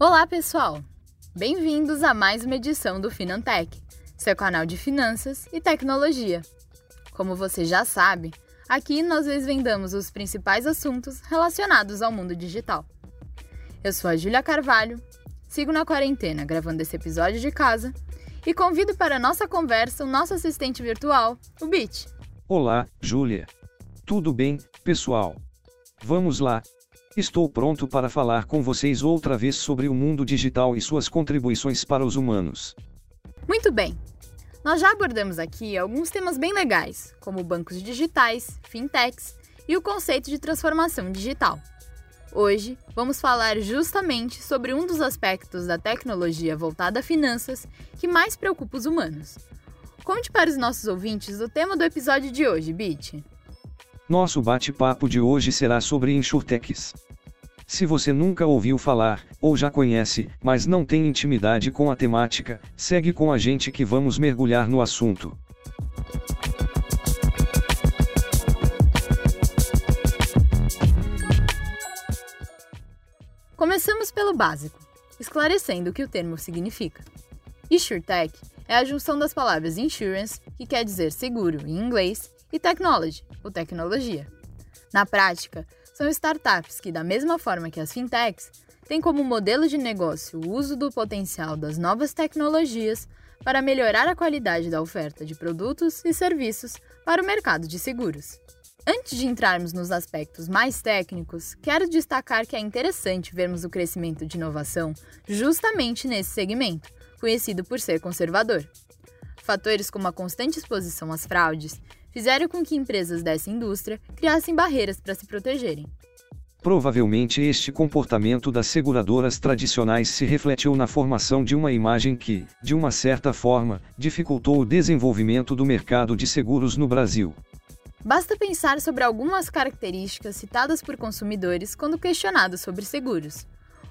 Olá, pessoal! Bem-vindos a mais uma edição do Finantech, seu canal de finanças e tecnologia. Como você já sabe, aqui nós desvendamos os principais assuntos relacionados ao mundo digital. Eu sou a Júlia Carvalho, sigo na quarentena gravando esse episódio de casa e convido para a nossa conversa o nosso assistente virtual, o Bit. Olá, Júlia. Tudo bem, pessoal? Vamos lá, Estou pronto para falar com vocês outra vez sobre o mundo digital e suas contribuições para os humanos. Muito bem! Nós já abordamos aqui alguns temas bem legais, como bancos digitais, fintechs e o conceito de transformação digital. Hoje, vamos falar justamente sobre um dos aspectos da tecnologia voltada a finanças que mais preocupa os humanos. Conte para os nossos ouvintes o tema do episódio de hoje, Bit. Nosso bate-papo de hoje será sobre insurtechs. Se você nunca ouviu falar, ou já conhece, mas não tem intimidade com a temática, segue com a gente que vamos mergulhar no assunto. Começamos pelo básico, esclarecendo o que o termo significa. InsurTech é a junção das palavras insurance, que quer dizer seguro em inglês, e technology, ou tecnologia. Na prática, são startups que, da mesma forma que as fintechs, têm como modelo de negócio o uso do potencial das novas tecnologias para melhorar a qualidade da oferta de produtos e serviços para o mercado de seguros. Antes de entrarmos nos aspectos mais técnicos, quero destacar que é interessante vermos o crescimento de inovação justamente nesse segmento, conhecido por ser conservador. Fatores como a constante exposição às fraudes fizeram com que empresas dessa indústria criassem barreiras para se protegerem. Provavelmente este comportamento das seguradoras tradicionais se refletiu na formação de uma imagem que, de uma certa forma, dificultou o desenvolvimento do mercado de seguros no Brasil. Basta pensar sobre algumas características citadas por consumidores quando questionados sobre seguros.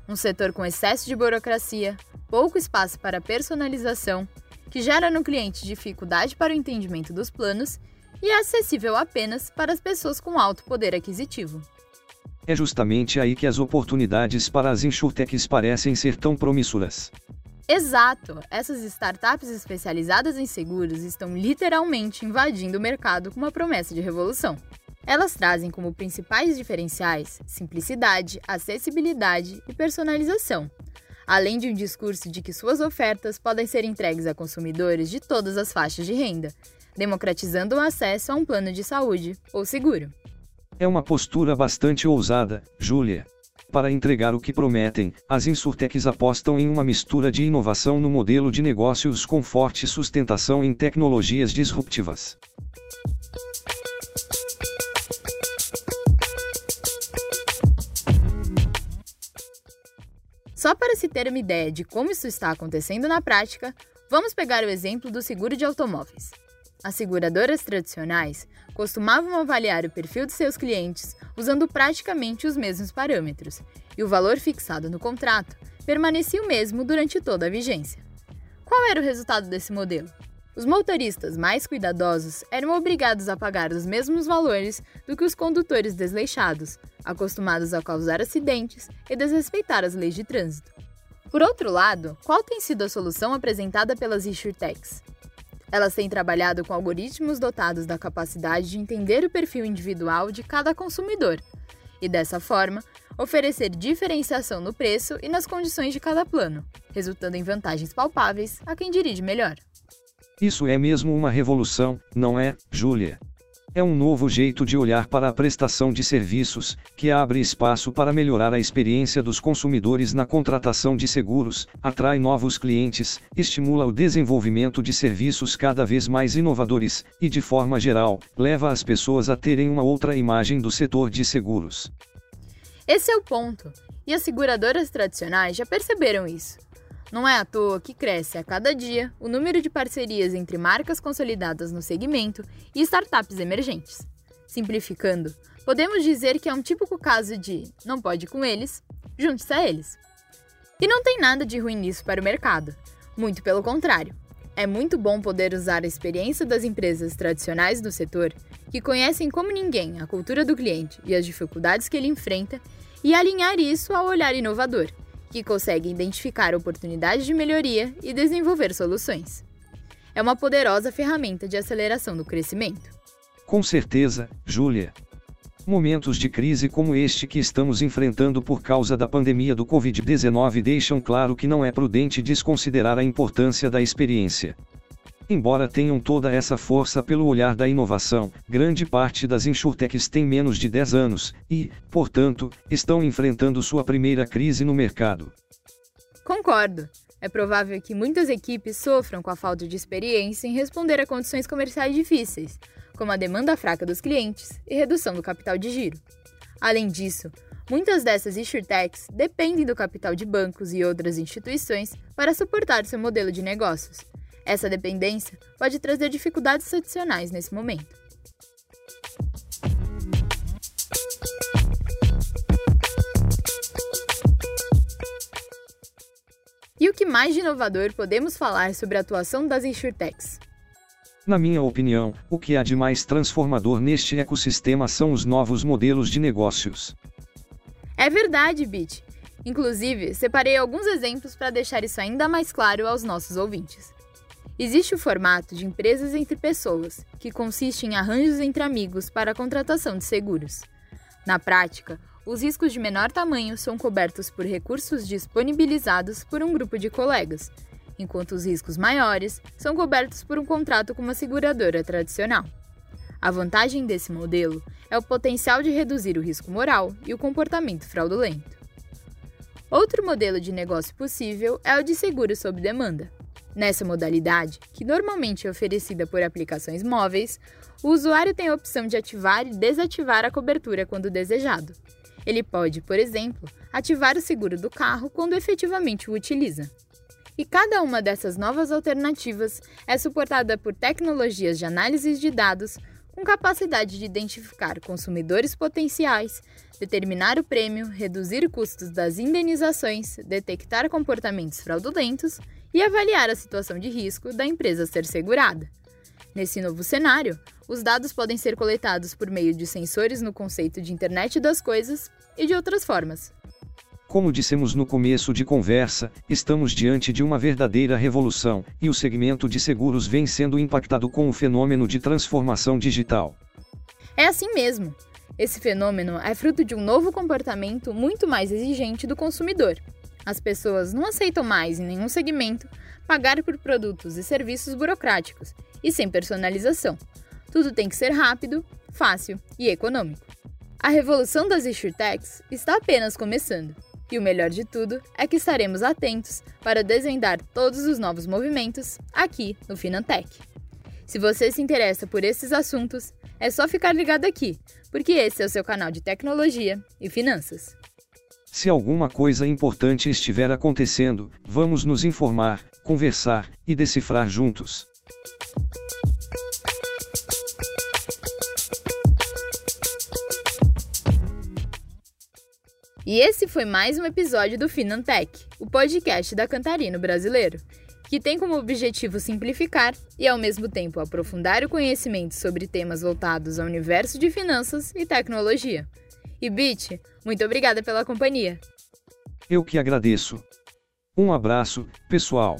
Um setor com excesso de burocracia, pouco espaço para personalização, que gera no cliente dificuldade para o entendimento dos planos e é acessível apenas para as pessoas com alto poder aquisitivo. É justamente aí que as oportunidades para as insurtechs parecem ser tão promissórias. Exato! Essas startups especializadas em seguros estão literalmente invadindo o mercado com uma promessa de revolução. Elas trazem como principais diferenciais simplicidade, acessibilidade e personalização, além de um discurso de que suas ofertas podem ser entregues a consumidores de todas as faixas de renda, democratizando o acesso a um plano de saúde ou seguro. É uma postura bastante ousada, Júlia. Para entregar o que prometem, as insurtechs apostam em uma mistura de inovação no modelo de negócios com forte sustentação em tecnologias disruptivas. Só para se ter uma ideia de como isso está acontecendo na prática, vamos pegar o exemplo do seguro de automóveis. As seguradoras tradicionais costumavam avaliar o perfil de seus clientes usando praticamente os mesmos parâmetros, e o valor fixado no contrato permanecia o mesmo durante toda a vigência. Qual era o resultado desse modelo? Os motoristas mais cuidadosos eram obrigados a pagar os mesmos valores do que os condutores desleixados, acostumados a causar acidentes e desrespeitar as leis de trânsito. Por outro lado, qual tem sido a solução apresentada pelas insurtechs? Elas têm trabalhado com algoritmos dotados da capacidade de entender o perfil individual de cada consumidor e, dessa forma, oferecer diferenciação no preço e nas condições de cada plano, resultando em vantagens palpáveis a quem dirige melhor. Isso é mesmo uma revolução, não é, Júlia? É um novo jeito de olhar para a prestação de serviços, que abre espaço para melhorar a experiência dos consumidores na contratação de seguros, atrai novos clientes, estimula o desenvolvimento de serviços cada vez mais inovadores, e, de forma geral, leva as pessoas a terem uma outra imagem do setor de seguros. Esse é o ponto, e as seguradoras tradicionais já perceberam isso. Não é à toa que cresce a cada dia o número de parcerias entre marcas consolidadas no segmento e startups emergentes. Simplificando, podemos dizer que é um típico caso de não pode com eles, junte-se a eles. E não tem nada de ruim nisso para o mercado. Muito pelo contrário. É muito bom poder usar a experiência das empresas tradicionais do setor, que conhecem como ninguém a cultura do cliente e as dificuldades que ele enfrenta, e alinhar isso ao olhar inovador que conseguem identificar oportunidades de melhoria e desenvolver soluções. É uma poderosa ferramenta de aceleração do crescimento. Com certeza, Júlia. Momentos de crise como este que estamos enfrentando por causa da pandemia do Covid-19 deixam claro que não é prudente desconsiderar a importância da experiência. Embora tenham toda essa força pelo olhar da inovação, grande parte das insurtechs tem menos de 10 anos e, portanto, estão enfrentando sua primeira crise no mercado. Concordo. É provável que muitas equipes sofram com a falta de experiência em responder a condições comerciais difíceis, como a demanda fraca dos clientes e redução do capital de giro. Além disso, muitas dessas insurtechs dependem do capital de bancos e outras instituições para suportar seu modelo de negócios, essa dependência pode trazer dificuldades adicionais nesse momento. E o que mais de inovador podemos falar sobre a atuação das insurtechs? Na minha opinião, o que há de mais transformador neste ecossistema são os novos modelos de negócios. É verdade, Bit. Inclusive, separei alguns exemplos para deixar isso ainda mais claro aos nossos ouvintes. Existe o formato de empresas entre pessoas, que consiste em arranjos entre amigos para a contratação de seguros. Na prática, os riscos de menor tamanho são cobertos por recursos disponibilizados por um grupo de colegas, enquanto os riscos maiores são cobertos por um contrato com uma seguradora tradicional. A vantagem desse modelo é o potencial de reduzir o risco moral e o comportamento fraudulento. Outro modelo de negócio possível é o de seguro sob demanda. Nessa modalidade, que normalmente é oferecida por aplicações móveis, o usuário tem a opção de ativar e desativar a cobertura quando desejado. Ele pode, por exemplo, ativar o seguro do carro quando efetivamente o utiliza. E cada uma dessas novas alternativas é suportada por tecnologias de análise de dados com capacidade de identificar consumidores potenciais, determinar o prêmio, reduzir custos das indenizações, detectar comportamentos fraudulentos e avaliar a situação de risco da empresa ser segurada. Nesse novo cenário, os dados podem ser coletados por meio de sensores no conceito de Internet das Coisas e de outras formas. Como dissemos no começo de conversa, estamos diante de uma verdadeira revolução, e o segmento de seguros vem sendo impactado com o fenômeno de transformação digital. É assim mesmo. Esse fenômeno é fruto de um novo comportamento muito mais exigente do consumidor, as pessoas não aceitam mais, em nenhum segmento, pagar por produtos e serviços burocráticos e sem personalização. Tudo tem que ser rápido, fácil e econômico. A revolução das insurtechs está apenas começando. E o melhor de tudo é que estaremos atentos para desvendar todos os novos movimentos aqui no Finantech. Se você se interessa por esses assuntos, é só ficar ligado aqui, porque esse é o seu canal de tecnologia e finanças. Se alguma coisa importante estiver acontecendo, vamos nos informar, conversar e decifrar juntos. E esse foi mais um episódio do Finantech, o podcast da Cantarino Brasileiro, que tem como objetivo simplificar e, ao mesmo tempo, aprofundar o conhecimento sobre temas voltados ao universo de finanças e tecnologia. E Bit, muito obrigada pela companhia. Eu que agradeço. Um abraço, pessoal.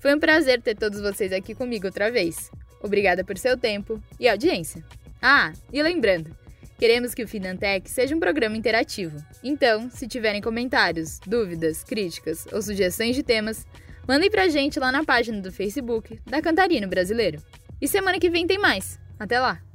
Foi um prazer ter todos vocês aqui comigo outra vez. Obrigada por seu tempo e audiência. Ah, e lembrando, queremos que o Finantech seja um programa interativo. Então, se tiverem comentários, dúvidas, críticas ou sugestões de temas, mandem pra gente lá na página do Facebook da Cantarino Brasileiro. E semana que vem tem mais. Até lá!